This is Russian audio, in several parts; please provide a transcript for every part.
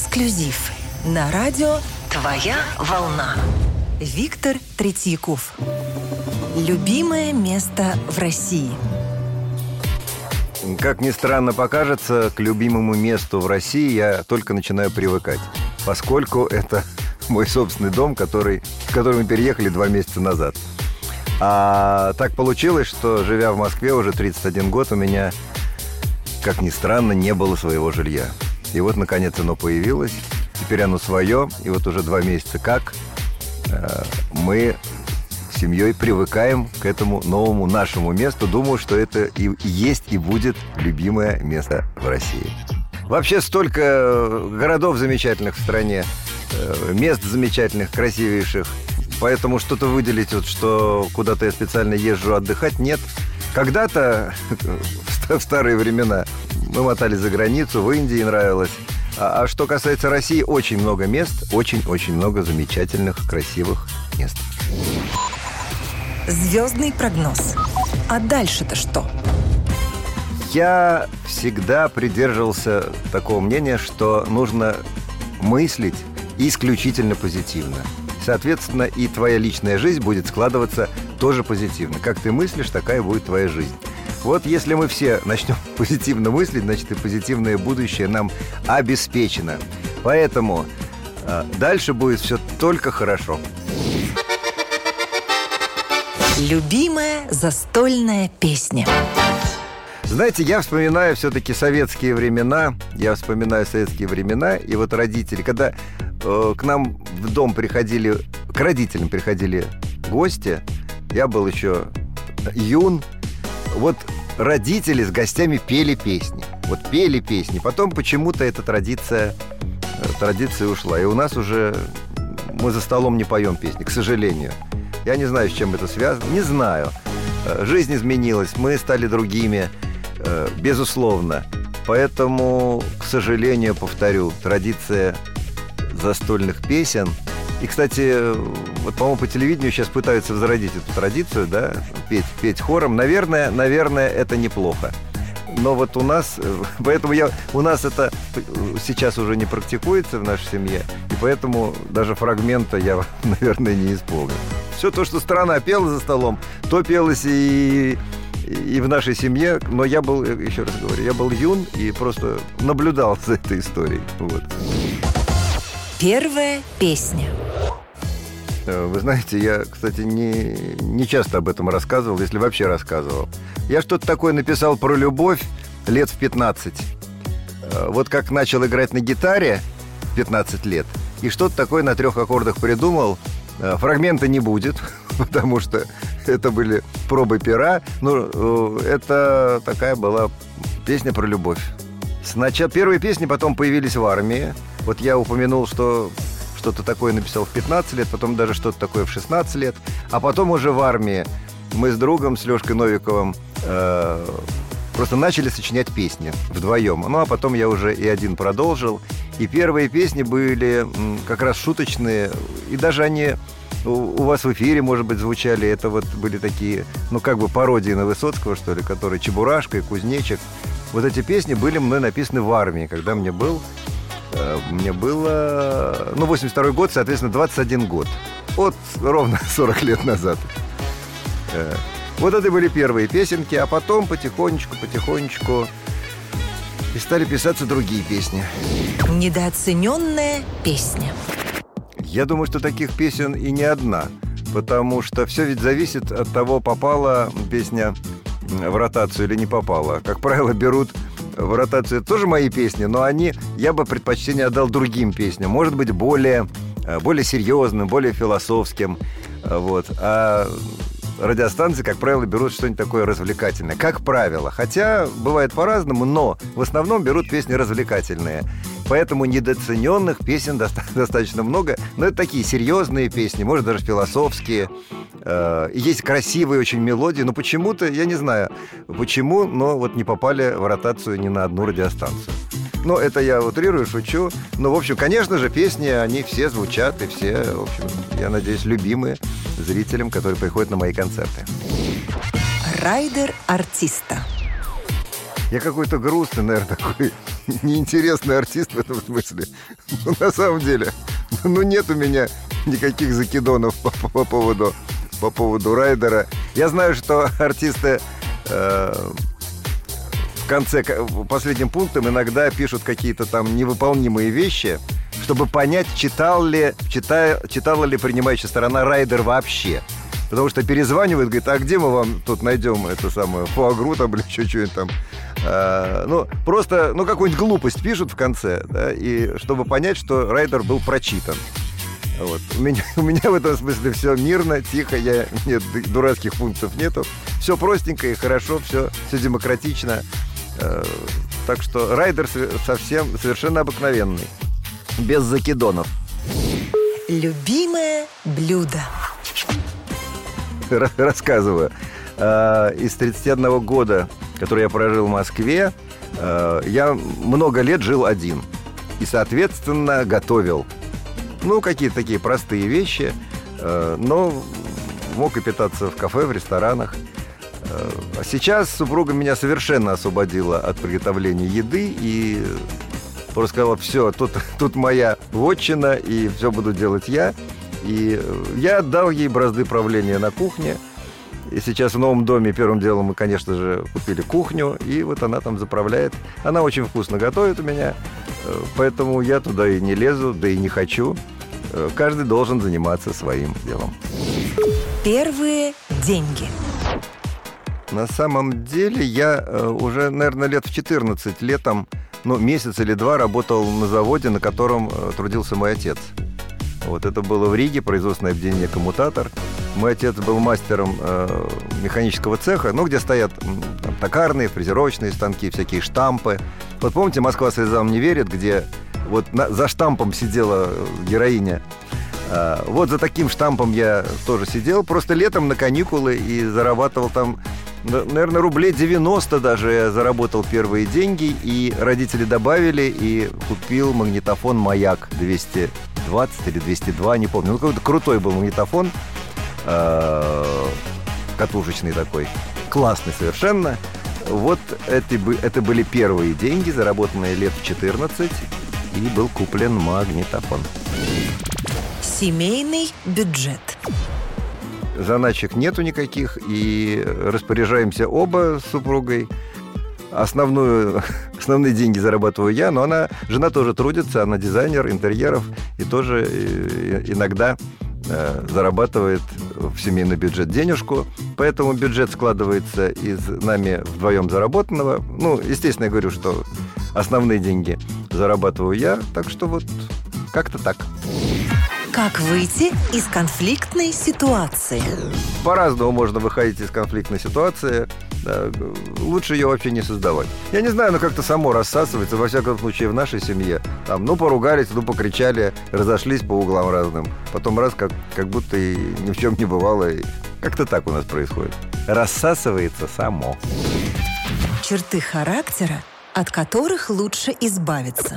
Эксклюзив на радио «Твоя волна». Виктор Третьяков. Любимое место в России. Как ни странно покажется, к любимому месту в России я только начинаю привыкать, поскольку это мой собственный дом, который, в который мы переехали два месяца назад. А так получилось, что живя в Москве уже 31 год, у меня, как ни странно, не было своего жилья. И вот, наконец, оно появилось. Теперь оно свое. И вот уже два месяца как э, мы с семьей привыкаем к этому новому нашему месту. Думаю, что это и есть, и будет любимое место в России. Вообще столько городов замечательных в стране, э, мест замечательных, красивейших. Поэтому что-то выделить, вот, что куда-то я специально езжу отдыхать, нет. Когда-то, в старые времена, мы мотали за границу, в Индии нравилось. А, а что касается России, очень много мест, очень-очень много замечательных, красивых мест. Звездный прогноз. А дальше-то что? Я всегда придерживался такого мнения, что нужно мыслить исключительно позитивно. Соответственно, и твоя личная жизнь будет складываться тоже позитивно. Как ты мыслишь, такая будет твоя жизнь. Вот если мы все начнем позитивно мыслить, значит и позитивное будущее нам обеспечено. Поэтому э, дальше будет все только хорошо. Любимая застольная песня. Знаете, я вспоминаю все-таки советские времена. Я вспоминаю советские времена. И вот родители, когда э, к нам в дом приходили, к родителям приходили гости, я был еще юн, вот родители с гостями пели песни. Вот пели песни. Потом почему-то эта традиция, э, традиция ушла. И у нас уже мы за столом не поем песни, к сожалению. Я не знаю, с чем это связано. Не знаю. Э, жизнь изменилась, мы стали другими, э, безусловно. Поэтому, к сожалению, повторю, традиция застольных песен – и, кстати, вот, по-моему, по телевидению сейчас пытаются возродить эту традицию, да, петь, петь хором. Наверное, наверное, это неплохо. Но вот у нас, поэтому я, у нас это сейчас уже не практикуется в нашей семье, и поэтому даже фрагмента я, наверное, не исполню. Все то, что страна пела за столом, то пелось и, и в нашей семье, но я был, еще раз говорю, я был юн и просто наблюдал за этой историей. Вот. Первая песня. Э, вы знаете, я, кстати, не, не часто об этом рассказывал, если вообще рассказывал. Я что-то такое написал про любовь лет в 15. Э, вот как начал играть на гитаре в 15 лет, и что-то такое на трех аккордах придумал. Э, фрагмента не будет, потому что это были пробы пера. Ну, это такая была песня про любовь. Сначала первые песни потом появились в армии. Вот я упомянул, что что-то такое написал в 15 лет, потом даже что-то такое в 16 лет, а потом уже в армии мы с другом, с Лешкой Новиковым, э, просто начали сочинять песни вдвоем. Ну, а потом я уже и один продолжил. И первые песни были как раз шуточные, и даже они у, вас в эфире, может быть, звучали. Это вот были такие, ну, как бы пародии на Высоцкого, что ли, который Чебурашка и Кузнечик. Вот эти песни были мной написаны в армии, когда мне был мне было, ну, 82 год, соответственно, 21 год. Вот ровно 40 лет назад. Э, вот это были первые песенки, а потом потихонечку, потихонечку и стали писаться другие песни. Недооцененная песня. Я думаю, что таких песен и не одна, потому что все ведь зависит от того, попала песня в ротацию или не попала. Как правило, берут в ротацию тоже мои песни, но они, я бы предпочтение отдал другим песням. Может быть, более, э, более серьезным, более философским. Э, вот. А радиостанции, как правило, берут что-нибудь такое развлекательное. Как правило. Хотя бывает по-разному, но в основном берут песни развлекательные. Поэтому недооцененных песен достаточно много. Но это такие серьезные песни, может, даже философские. Э, есть красивые очень мелодии, но почему-то, я не знаю, почему, но вот не попали в ротацию ни на одну радиостанцию. Но это я утрирую, шучу. Но, в общем, конечно же, песни, они все звучат, и все, в общем, я надеюсь, любимые зрителям, которые приходят на мои концерты. Райдер артиста. Я какой-то грустный, наверное, такой неинтересный артист в этом смысле. Ну, на самом деле, ну, нет у меня никаких закидонов по, по поводу по поводу райдера. Я знаю, что артисты э, в конце, последним пунктом иногда пишут какие-то там невыполнимые вещи, чтобы понять, читал ли, читая, читала ли принимающая сторона райдер вообще. Потому что перезванивает, говорит, а где мы вам тут найдем это самое фуагру там или что-нибудь там. А, ну, просто, ну, какую-нибудь глупость пишут в конце, да, и чтобы понять, что райдер был прочитан. Вот. У, меня, у меня в этом смысле все мирно, тихо, я, нет дурацких пунктов нету. Все простенько и хорошо, все, все демократично. Э, так что райдер совсем совершенно обыкновенный, без закидонов. Любимое блюдо рассказываю. А, из 31 года, который я прожил в Москве, а, я много лет жил один. И, соответственно, готовил. Ну, какие-то такие простые вещи. А, но мог и питаться в кафе, в ресторанах. А сейчас супруга меня совершенно освободила от приготовления еды и просто сказала, все, тут, тут моя вотчина, и все буду делать я. И э, я отдал ей бразды правления на кухне. И сейчас в новом доме первым делом мы, конечно же, купили кухню, и вот она там заправляет. Она очень вкусно готовит у меня, э, поэтому я туда и не лезу, да и не хочу. Э, каждый должен заниматься своим делом. Первые деньги. На самом деле я уже, наверное, лет в 14 летом, ну, месяц или два работал на заводе, на котором трудился мой отец. Вот это было в Риге, производственное объединение «Коммутатор». Мой отец был мастером э, механического цеха, ну, где стоят там, токарные, фрезеровочные станки, всякие штампы. Вот помните, «Москва слезам не верит», где вот на, за штампом сидела героиня. А, вот за таким штампом я тоже сидел, просто летом на каникулы и зарабатывал там, наверное, рублей 90 даже я заработал первые деньги, и родители добавили, и купил магнитофон «Маяк» 200 220 или 202, не помню. Ну, какой-то крутой был магнитофон, э, катушечный такой, классный совершенно. Вот это, это были первые деньги, заработанные лет в 14, и был куплен магнитофон. Семейный бюджет. Заначек нету никаких, и распоряжаемся оба с супругой основную, основные деньги зарабатываю я, но она, жена тоже трудится, она дизайнер интерьеров и тоже э, иногда э, зарабатывает в семейный бюджет денежку. Поэтому бюджет складывается из нами вдвоем заработанного. Ну, естественно, я говорю, что основные деньги зарабатываю я, так что вот как-то так. Как выйти из конфликтной ситуации? По-разному можно выходить из конфликтной ситуации. Да, лучше ее вообще не создавать. Я не знаю, но как-то само рассасывается, во всяком случае, в нашей семье. Там, ну, поругались, ну, покричали, разошлись по углам разным. Потом раз, как, как будто и ни в чем не бывало. И как-то так у нас происходит. Рассасывается само. Черты характера, от которых лучше избавиться.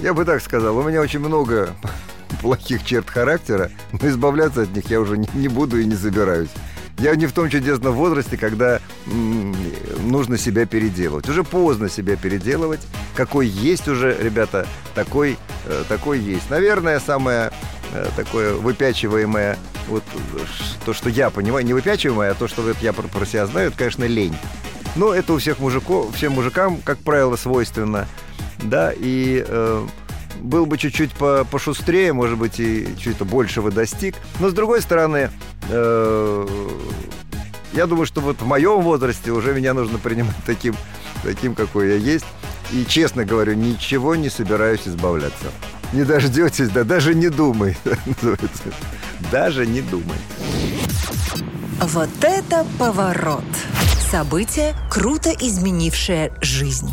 Я бы так сказал, у меня очень много плохих черт характера, но избавляться от них я уже не, не буду и не собираюсь. Я не в том чудесном возрасте, когда нужно себя переделывать. Уже поздно себя переделывать. Какой есть уже, ребята, такой, э, такой есть. Наверное, самое э, такое выпячиваемое, вот то, что я понимаю, не выпячиваемое, а то, что вот я про, про себя знаю, это, конечно, лень. Но это у всех мужиков, всем мужикам, как правило, свойственно. Да, и э, был бы чуть-чуть по пошустрее, может быть, и чуть-то большего достиг. Но, с другой стороны, я думаю, что вот в моем возрасте уже меня нужно принимать таким, таким, какой я есть. И, честно говорю, ничего не собираюсь избавляться. Не дождетесь, да даже не думай. Даже не думай. Вот это поворот! Событие, круто изменившее жизнь.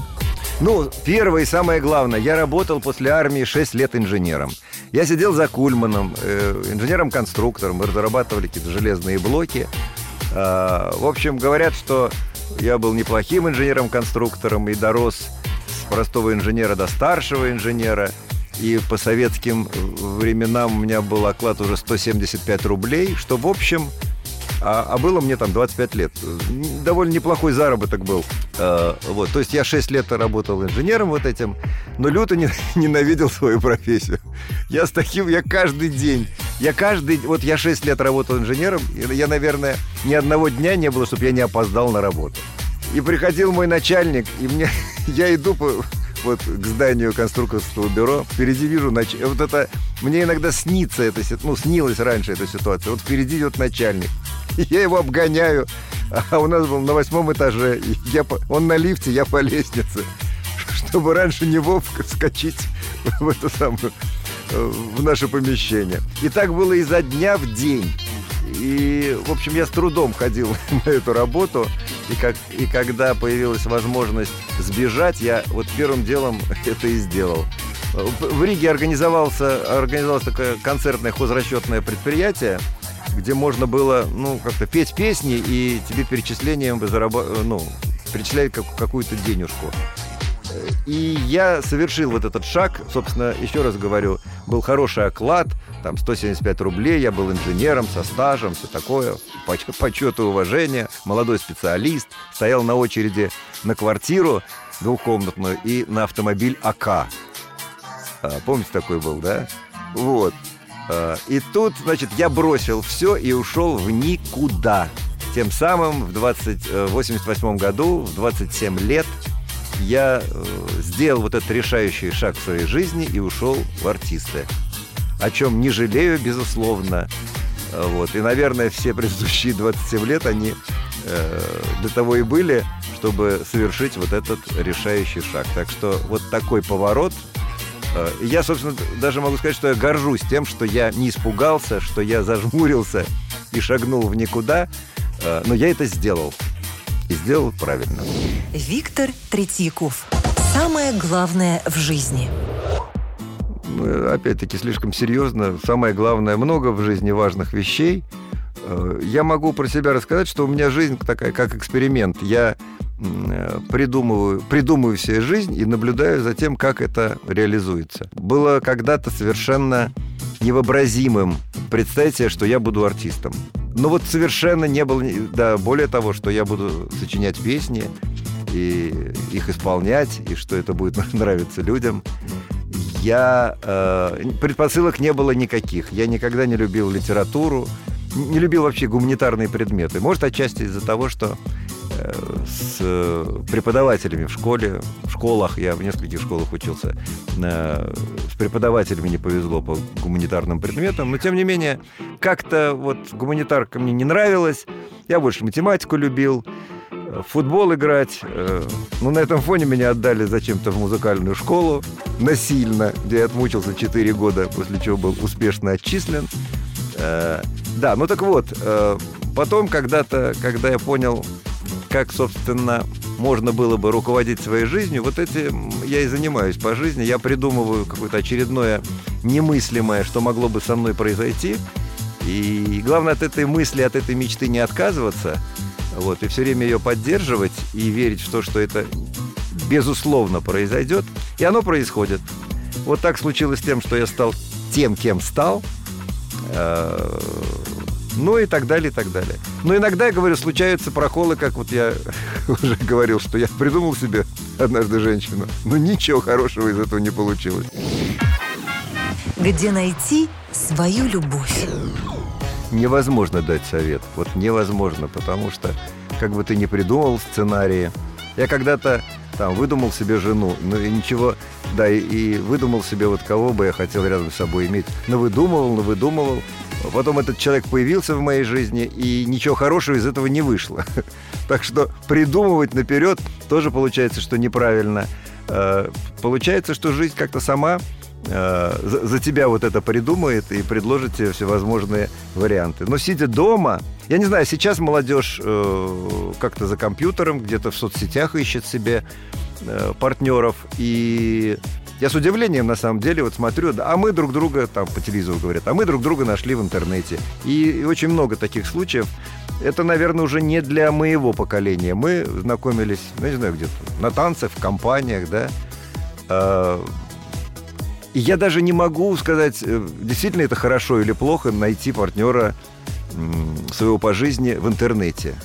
Ну, первое и самое главное, я работал после армии 6 лет инженером. Я сидел за Кульманом, э, инженером-конструктором, мы разрабатывали какие-то железные блоки. Э, в общем, говорят, что я был неплохим инженером-конструктором и дорос с простого инженера до старшего инженера. И по советским временам у меня был оклад уже 175 рублей, что, в общем, а, а было мне там 25 лет. Довольно неплохой заработок был. Э, вот, то есть я 6 лет работал инженером вот этим, но люто не, ненавидел свою профессию. Я с таким, я каждый день, я каждый, вот я 6 лет работал инженером, я, наверное, ни одного дня не было, чтобы я не опоздал на работу. И приходил мой начальник, и мне, я иду по, вот к зданию конструкторского бюро, впереди вижу, нач... вот это, мне иногда снится это, ну, снилась раньше эта ситуация, вот впереди идет начальник, я его обгоняю, а у нас был на восьмом этаже, я по... он на лифте, я по лестнице, чтобы раньше него вскочить в это самое, в наше помещение. И так было изо дня в день. И, в общем, я с трудом ходил на эту работу. И, как, и когда появилась возможность сбежать, я вот первым делом это и сделал. В Риге организовался, организовалось такое концертное хозрасчетное предприятие, где можно было, ну, как-то петь песни, и тебе перечислением зараб... ну, перечисляют как, какую-то денежку. И я совершил вот этот шаг, собственно, еще раз говорю, был хороший оклад, там 175 рублей, я был инженером со стажем, все такое, почет и уважение, молодой специалист, стоял на очереди на квартиру двухкомнатную и на автомобиль АК. А, помните, такой был, да? Вот. А, и тут, значит, я бросил все и ушел в никуда. Тем самым в 20, 88 э, году, в 27 лет, я э, сделал вот этот решающий шаг в своей жизни и ушел в артисты. О чем не жалею, безусловно. Вот. И, наверное, все предыдущие 27 лет, они э, для того и были, чтобы совершить вот этот решающий шаг. Так что вот такой поворот. Э, я, собственно, даже могу сказать, что я горжусь тем, что я не испугался, что я зажмурился и шагнул в никуда, э, но я это сделал и сделал правильно. Виктор Третьяков. Самое главное в жизни. Ну, опять-таки, слишком серьезно. Самое главное, много в жизни важных вещей. Э, я могу про себя рассказать, что у меня жизнь такая, как эксперимент. Я э, придумываю, придумываю себе жизнь и наблюдаю за тем, как это реализуется. Было когда-то совершенно невообразимым представить себе, что я буду артистом. Но вот совершенно не было... Да, более того, что я буду сочинять песни и их исполнять, и что это будет нравиться людям. Я... Э, предпосылок не было никаких. Я никогда не любил литературу, не любил вообще гуманитарные предметы. Может, отчасти из-за того, что Э, с преподавателями в школе, в школах, я в нескольких школах учился, э, с преподавателями не повезло по гуманитарным предметам, но тем не менее, как-то вот гуманитарка мне не нравилась, я больше математику любил, футбол играть. Э, ну, на этом фоне меня отдали зачем-то в музыкальную школу насильно, где я отмучился 4 года, после чего был успешно отчислен. Да, ну так вот, потом когда-то, когда я понял, как, собственно, можно было бы руководить своей жизнью, вот этим я и занимаюсь по жизни. Я придумываю какое-то очередное немыслимое, что могло бы со мной произойти. И главное от этой мысли, от этой мечты не отказываться, вот, и все время ее поддерживать и верить в то, что это безусловно произойдет. И оно происходит. Вот так случилось с тем, что я стал тем, кем стал. Э, ну и так далее, и так далее. Но иногда, я говорю, случаются проколы, как вот я уже говорил, что я придумал себе однажды женщину, но ничего хорошего из этого не получилось. Где найти свою любовь? Невозможно дать совет. Вот невозможно, потому что как бы ты ни придумал сценарии. Я когда-то там выдумал себе жену, ну и ничего, да, и, и выдумал себе вот кого бы я хотел рядом с собой иметь. Но выдумывал, но выдумывал. Потом этот человек появился в моей жизни, и ничего хорошего из этого не вышло. Так что придумывать наперед тоже получается, что неправильно. Э, получается, что жизнь как-то сама э, за тебя вот это придумает и предложит тебе всевозможные варианты. Но сидя дома, я не знаю, сейчас молодежь э, как-то за компьютером, где-то в соцсетях ищет себе партнеров, и я с удивлением, на самом деле, вот смотрю, а мы друг друга, там по телевизору говорят, а мы друг друга нашли в интернете. И, и очень много таких случаев. Это, наверное, уже не для моего поколения. Мы знакомились, ну, не знаю, где-то на танцах, в компаниях, да. А, я даже не могу сказать, э, действительно это хорошо или плохо найти партнера своего по жизни в интернете.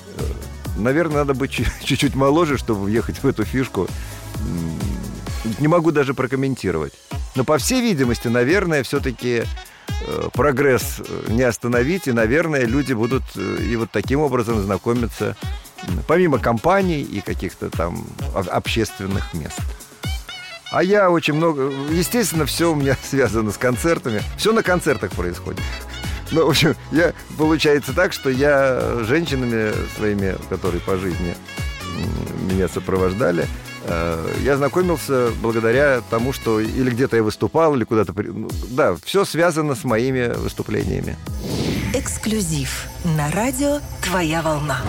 Наверное, надо быть чуть-чуть моложе, чтобы въехать в эту фишку. Не могу даже прокомментировать. Но, по всей видимости, наверное, все-таки э, прогресс не остановить, и, наверное, люди будут э, и вот таким образом знакомиться, помимо компаний и каких-то там общественных мест. А я очень много... Естественно, все у меня связано с концертами. Все на концертах происходит. Ну, в общем, я, получается так, что я женщинами своими, которые по жизни меня сопровождали, э, я знакомился благодаря тому, что или где-то я выступал, или куда-то... Ну, да, все связано с моими выступлениями. Эксклюзив на радио «Твоя волна».